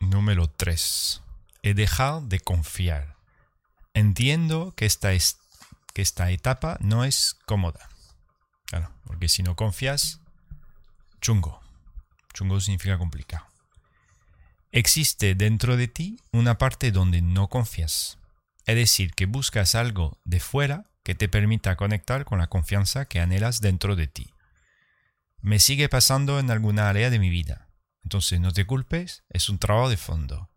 Número 3. He dejado de confiar. Entiendo que esta, es, que esta etapa no es cómoda. Claro, porque si no confías, chungo. Chungo significa complicado. Existe dentro de ti una parte donde no confías. Es decir, que buscas algo de fuera que te permita conectar con la confianza que anhelas dentro de ti. Me sigue pasando en alguna área de mi vida. Entonces no te culpes, es un trabajo de fondo.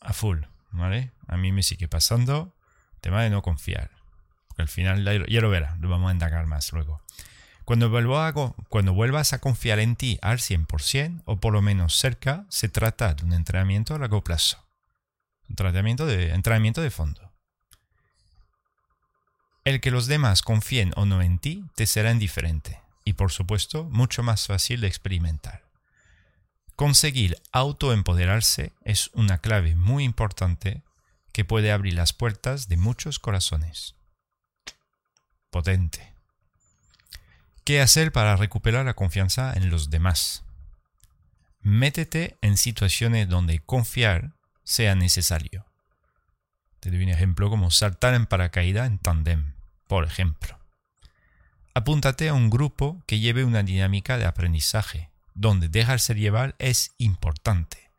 A full, ¿vale? A mí me sigue pasando tema de no confiar. Porque al final ya lo verás, lo vamos a indagar más luego. Cuando, cuando vuelvas a confiar en ti al 100% o por lo menos cerca, se trata de un entrenamiento a largo plazo. Un tratamiento de, entrenamiento de fondo. El que los demás confíen o no en ti te será indiferente y por supuesto mucho más fácil de experimentar. Conseguir autoempoderarse es una clave muy importante que puede abrir las puertas de muchos corazones. Potente. ¿Qué hacer para recuperar la confianza en los demás? Métete en situaciones donde confiar sea necesario. Te doy un ejemplo como saltar en paracaídas en tandem, por ejemplo. Apúntate a un grupo que lleve una dinámica de aprendizaje, donde dejarse llevar es importante.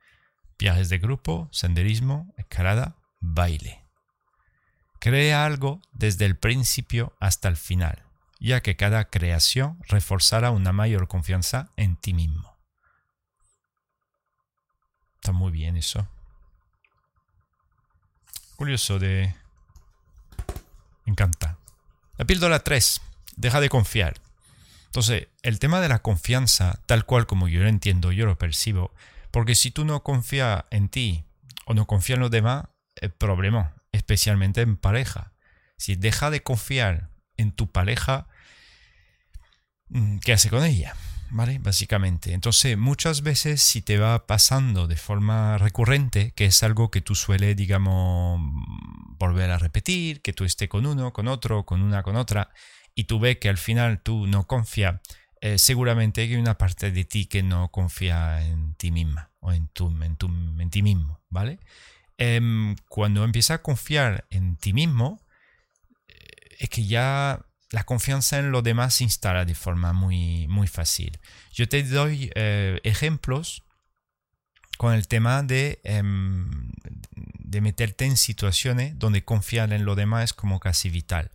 Viajes de grupo, senderismo, escalada, baile. Crea algo desde el principio hasta el final, ya que cada creación reforzará una mayor confianza en ti mismo. Está muy bien eso curioso de... Encanta. La píldora 3. Deja de confiar. Entonces, el tema de la confianza, tal cual como yo lo entiendo, yo lo percibo, porque si tú no confías en ti o no confías en los demás, es problema, especialmente en pareja. Si deja de confiar en tu pareja, mm, ¿qué hace con ella? ¿vale? Básicamente. Entonces, muchas veces si te va pasando de forma recurrente, que es algo que tú sueles, digamos, volver a repetir, que tú estés con uno, con otro, con una, con otra, y tú ves que al final tú no confías, eh, seguramente hay una parte de ti que no confía en ti misma o en, tu, en, tu, en ti mismo, ¿vale? Em, cuando empiezas a confiar en ti mismo, eh, es que ya la confianza en lo demás se instala de forma muy, muy fácil. Yo te doy eh, ejemplos con el tema de, em, de meterte en situaciones donde confiar en lo demás es como casi vital.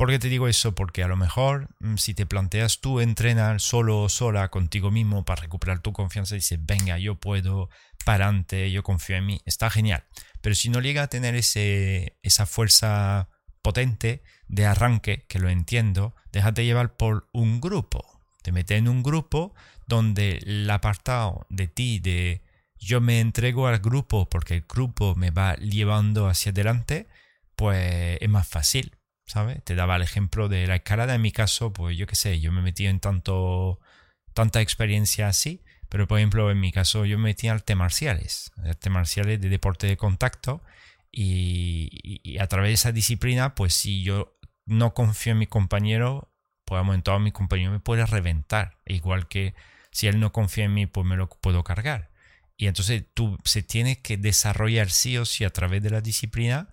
¿Por qué te digo eso? Porque a lo mejor mm, si te planteas tú entrenar solo o sola contigo mismo para recuperar tu confianza, dices, venga, yo puedo, para adelante, yo confío en mí, está genial. Pero si no llega a tener ese, esa fuerza potente de arranque, que lo entiendo, déjate llevar por un grupo. Te metes en un grupo donde el apartado de ti, de yo me entrego al grupo porque el grupo me va llevando hacia adelante, pues es más fácil, ¿sabes? Te daba el ejemplo de la escalada. En mi caso, pues yo qué sé, yo me metí en tanto, tanta experiencia así, pero por ejemplo, en mi caso, yo me metí en artes marciales, artes marciales de deporte de contacto, y, a través de esa disciplina, pues si yo no confío en mi compañero, pues a momento mi compañero me puede reventar. Igual que si él no confía en mí, pues me lo puedo cargar. Y entonces tú se tiene que desarrollar sí o sí a través de la disciplina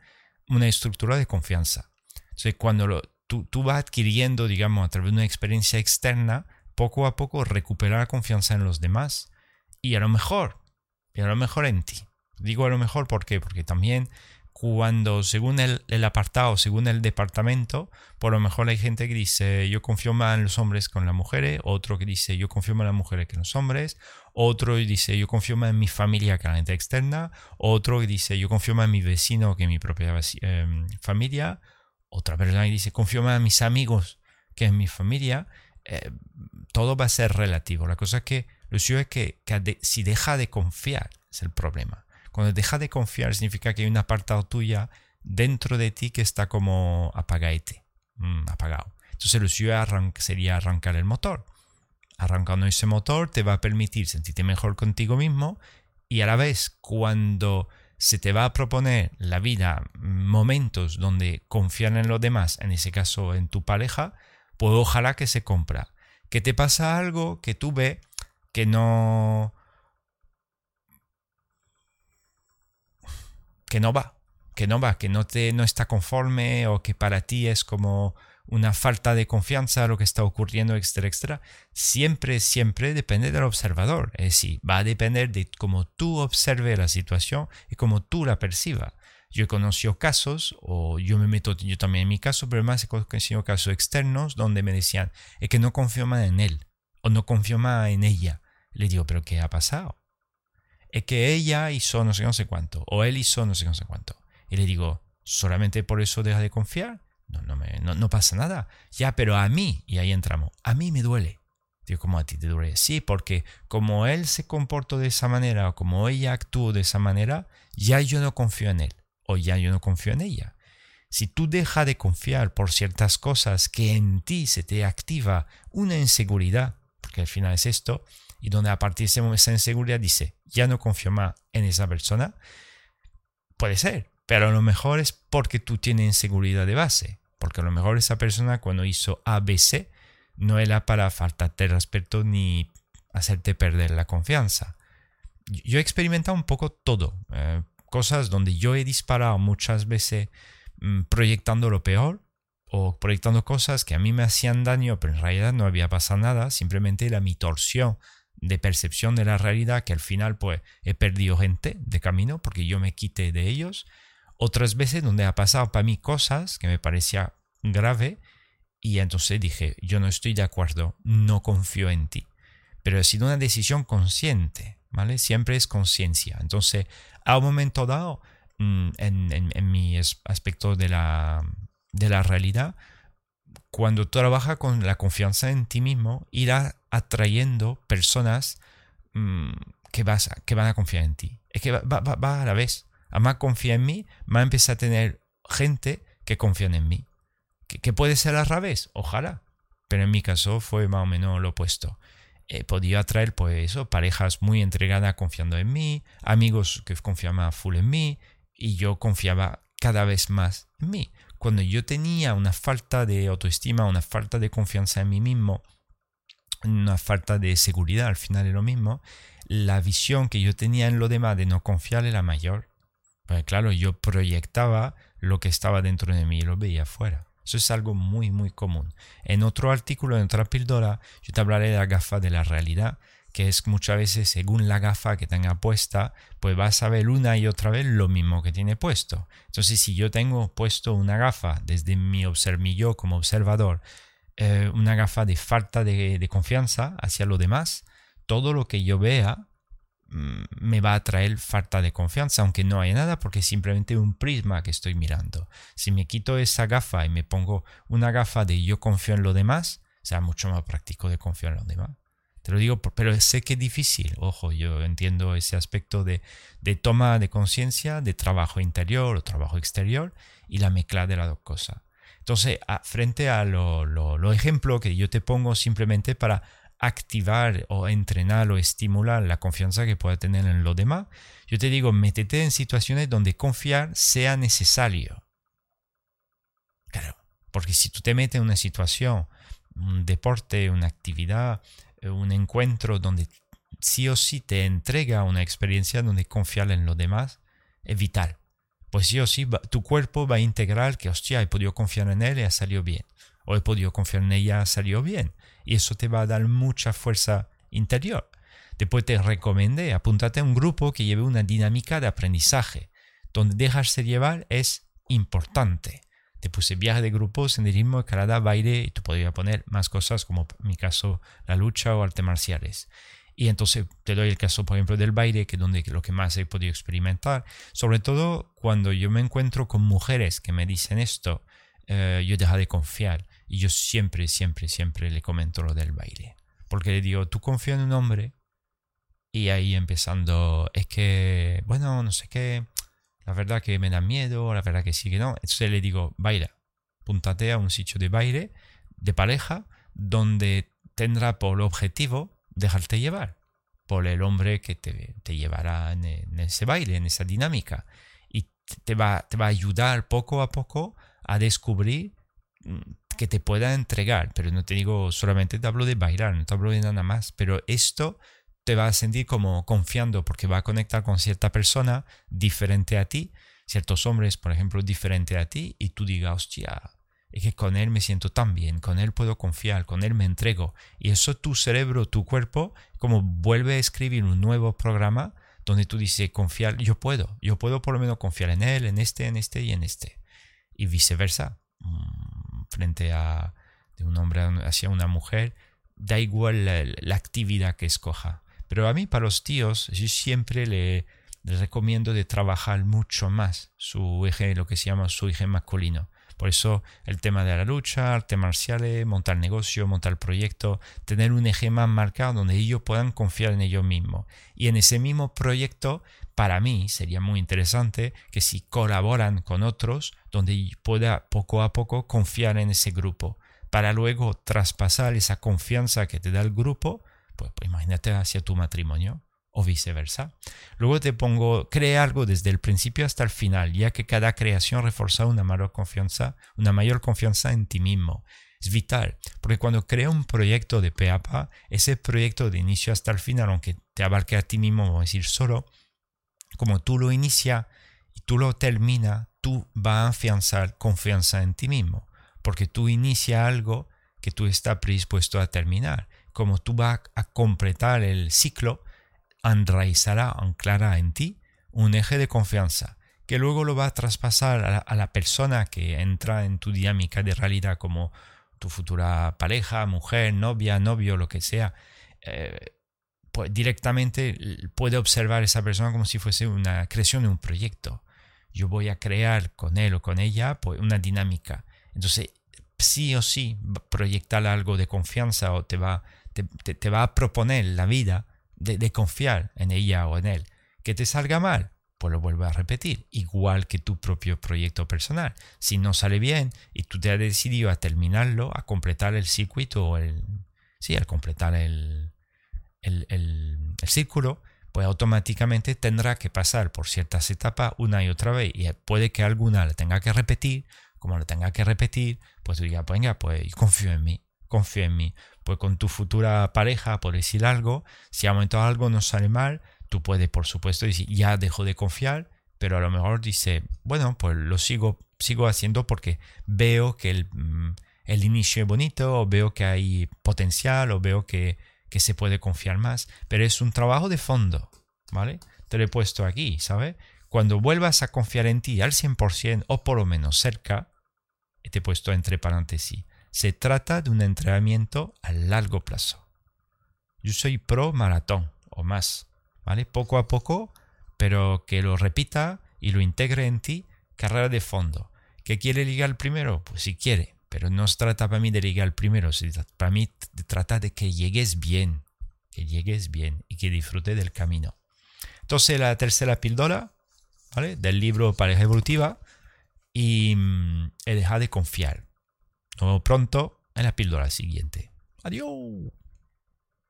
una estructura de confianza. Entonces cuando tú, tú vas adquiriendo, digamos, a través de una experiencia externa, poco a poco recuperar la confianza en los demás y a lo mejor, y a lo mejor en ti. Digo a lo mejor ¿por porque también cuando según el, apartado, según el departamento, por lo mejor hay gente que dice yo confío más en los hombres que en las mujeres, otro que dice yo confío más en las mujeres que en los hombres, otro dice yo confío más en mi familia que en la gente externa, otro que dice yo confío más en mi vecino que en mi propia em, familia, otra persona dice confío más en mis amigos que en mi familia, eh, todo va a ser relativo. La cosa es que lo es que si deja de confiar es el problema. Cuando deja de confiar significa que hay un apartado tuya dentro de ti que está como apagadete, mm, apagado. Entonces lo sería arrancar el motor. Arrancando ese motor te va a permitir sentirte mejor contigo mismo y a la vez cuando se te va a proponer la vida momentos donde confiar en los demás, en ese caso en tu pareja, pues ojalá que se compra. Que te pasa algo que tú ves que no... que no va, que no va, que no, te, no está conforme o que para ti es como una falta de confianza lo que está ocurriendo, etcétera, etcétera, siempre, siempre depende del observador. Es decir, va a depender de cómo tú observes la situación y cómo tú la percibas. Yo he conocido casos, o yo me meto yo también en mi caso, pero más he conocido casos externos donde me decían, es que no confío más en él, o no confío más en ella. Le digo, pero ¿qué ha pasado? Es que ella hizo no sé no sé cuánto, o él hizo no sé no sé cuánto. Y le digo, ¿solamente por eso deja de confiar? No, no, me, no, pasa nada. Ya, pero a mí, y ahí entramos, a mí me duele. Digo, ¿cómo a ti te duele? Sí, porque como él se comportó de esa manera o como ella actuó de esa manera, ya yo no confío en él o ya yo no confío en ella. Si tú dejas de confiar por ciertas cosas que en ti se te activa una inseguridad, porque al final es esto, y donde a partir de esa inseguridad dice, ya no confío más en esa persona, puede ser, pero a lo mejor es porque tú tienes inseguridad de base. Porque a lo mejor esa persona cuando hizo ABC no era para faltarte respeto ni hacerte perder la confianza. Yo he experimentado un poco todo. Eh, cosas donde yo he disparado muchas veces mm, proyectando lo peor o proyectando cosas que a mí me hacían daño, pero en realidad no había pasado nada. Simplemente era mi torsión de percepción de la realidad que al final pues he perdido gente de camino porque yo me quité de ellos otras veces donde ha pasado para mí cosas que me parecía grave y entonces dije, yo no estoy de acuerdo, no confío en ti. Pero ha sido una decisión consciente, ¿vale? Siempre es conciencia. Entonces, a un momento dado, mm, en, en, mi aspecto de la, de la realidad, cuando tú trabajas con la confianza en ti mismo, irás atrayendo personas mm, que, vas que van a confiar en ti. Es que va, va, va a la vez a más confía en mí, más empieza a tener gente que confían en mí. ¿Que, puede ser al revés? Ojalá. Pero en mi caso fue más o menos lo opuesto. He podido atraer, pues eso, parejas muy entregadas confiando en mí, amigos que confiaban full en mí, y yo confiaba cada vez más en mí. Cuando yo tenía una falta de autoestima, una falta de confianza en mí mismo, una falta de seguridad, al final es lo mismo, la visión que yo tenía en lo demás de no confiar era mayor. Pues claro, yo proyectaba lo que estaba dentro de mí y lo veía afuera. Eso es algo muy, muy común. En otro artículo, en otra píldora, yo te hablaré de la gafa de la realidad, que es muchas veces según la gafa que tenga puesta, pues vas a ver una y otra vez lo mismo que tiene puesto. Entonces, si yo tengo puesto una gafa desde mi yo como observador, eh, una gafa de falta de, de confianza hacia lo demás, todo lo que yo vea me va a traer falta de confianza, aunque no haya nada, porque es simplemente un prisma que estoy mirando. Si me quito esa gafa y me pongo una gafa de yo confío en lo demás, será mucho más práctico de confiar en lo demás. Te lo digo, pero sé que es difícil. Ojo, yo entiendo ese aspecto de, toma de conciencia, de trabajo interior o trabajo exterior y la mezcla de las dos cosas. Entonces, frente a lo, lo, lo ejemplo que yo te pongo simplemente para activar o entrenar o estimular la confianza que pueda tener en lo demás, yo te digo, métete en situaciones donde confiar sea necesario. Claro, porque si tú te metes en una situación, un deporte, una actividad, eh, un encuentro donde sí o sí te entrega una experiencia donde confiar en lo demás, es vital. Pues sí o sí, tu cuerpo va a integrar que, hostia, he podido confiar en él y ha salido bien. O he podido confiar en ella salido bien y eso te va a dar mucha fuerza interior. Después te recomendé, apúntate a un grupo que lleve una dinámica de aprendizaje, donde dejarse llevar es importante. Te puse viaje de grupo, senderismo, escalada, baile y tú podrías poner más cosas como en mi caso la lucha o artes marciales. Y entonces te doy el caso, por ejemplo, del baile, que es donde lo que más he podido experimentar. Sobre todo cuando yo me encuentro con mujeres que me dicen esto, eh, yo dejo de confiar. Y yo siempre, siempre, siempre le comento lo del baile. Porque le digo, tú confías en un hombre. Y ahí empezando, es que, bueno, no sé qué, la verdad que me da miedo, la verdad que sí que no. Entonces le digo, baila, púntate a un sitio de baile, de pareja, donde tendrá por objetivo dejarte llevar por el hombre que te, te llevará en, en, ese baile, en esa dinámica. Y te va, te va a ayudar poco a poco a descubrir mm, que te pueda entregar, pero no te digo solamente te hablo de bailar, no te hablo de nada más, pero esto te va a sentir como confiando porque va a conectar con cierta persona diferente a ti, ciertos hombres, por ejemplo, diferentes a ti y tú digas, hostia, es que con él me siento tan bien, con él puedo confiar, con él me entrego. Y eso tu cerebro, tu cuerpo, como vuelve a escribir un nuevo programa donde tú dices, confiar, yo puedo, yo puedo por lo menos confiar en él, en este, en este y en este. Y viceversa, mm, frente a un hombre hacia una mujer, da igual la, actividad que escoja. Pero a mí, para los tíos, yo siempre le, recomiendo de trabajar mucho más su eje, lo que se llama su eje masculino. Por eso el tema de la lucha, artes marciales, montar negocio, montar proyecto, tener un eje más marcado donde ellos puedan confiar en ellos mismos. Y en ese mismo proyecto, para mí sería muy interesante que si colaboran con otros, donde pueda poco a poco confiar en ese grupo, para luego traspasar esa confianza que te da el grupo, pues, pues imagínate hacia tu matrimonio o viceversa. Luego te pongo, crea algo desde el principio hasta el final, ya que cada creación refuerza una mayor confianza, una mayor confianza en ti mismo. Es vital, porque cuando crea un proyecto de PAPA, ese proyecto de inicio hasta el final, aunque te abarque a ti mismo, vamos a decir solo, como tú lo inicia y tú lo termina, tú vas a afianzar confianza en ti mismo, porque tú inicia algo que tú estás predispuesto a terminar. Como tú vas a completar el ciclo, enraizará, anclará en ti un eje de confianza que luego lo va a traspasar a la, persona que entra en tu dinámica de realidad como tu futura pareja, mujer, novia, novio, lo que sea. Eh, directamente puede observar esa persona como si fuese una creación de un proyecto. Yo voy a crear con él o con ella pues, una dinámica. Entonces, sí o sí, proyectar algo de confianza o te va, te va a proponer la vida de, confiar en ella o en él. Que te salga mal, pues lo vuelvo a repetir, igual que tu propio proyecto personal. Si no sale bien y tú te has decidido a terminarlo, a completar el circuito o el... Sí, al completar el, el, el, círculo, pues automáticamente tendrá que pasar por ciertas etapas una y otra vez. Y puede que alguna la tenga que repetir, como la tenga que repetir, pues diga, pues venga, pues confío en mí confía en mí. Pues con tu futura pareja, por decir algo, si a momento algo no sale mal, tú puedes, por supuesto, decir, ya dejo de confiar, pero a lo mejor dice, bueno, pues lo sigo, sigo haciendo porque veo que el, mm, el inicio es bonito, o veo que hay potencial, o veo que, que se puede confiar más, pero es un trabajo de fondo, ¿vale? Te lo he puesto aquí, ¿sabes? Cuando vuelvas a confiar en ti al 100% o por lo menos cerca, te he puesto entre paréntesis, se trata de un entrenamiento a largo plazo. Yo soy pro maratón o más, ¿vale? Poco a poco, pero que lo repita y lo integre en ti, carrera de fondo. ¿Que quiere ligar primero? Pues si quiere, pero no se trata para mí de ligar primero, para mí se trata de que llegues bien, que llegues bien y que disfrute del camino. Entonces la tercera píldora, ¿vale? Del libro Pareja Evolutiva y mm, he dejado de confiar. Nos pronto en la píldora siguiente. Adiós.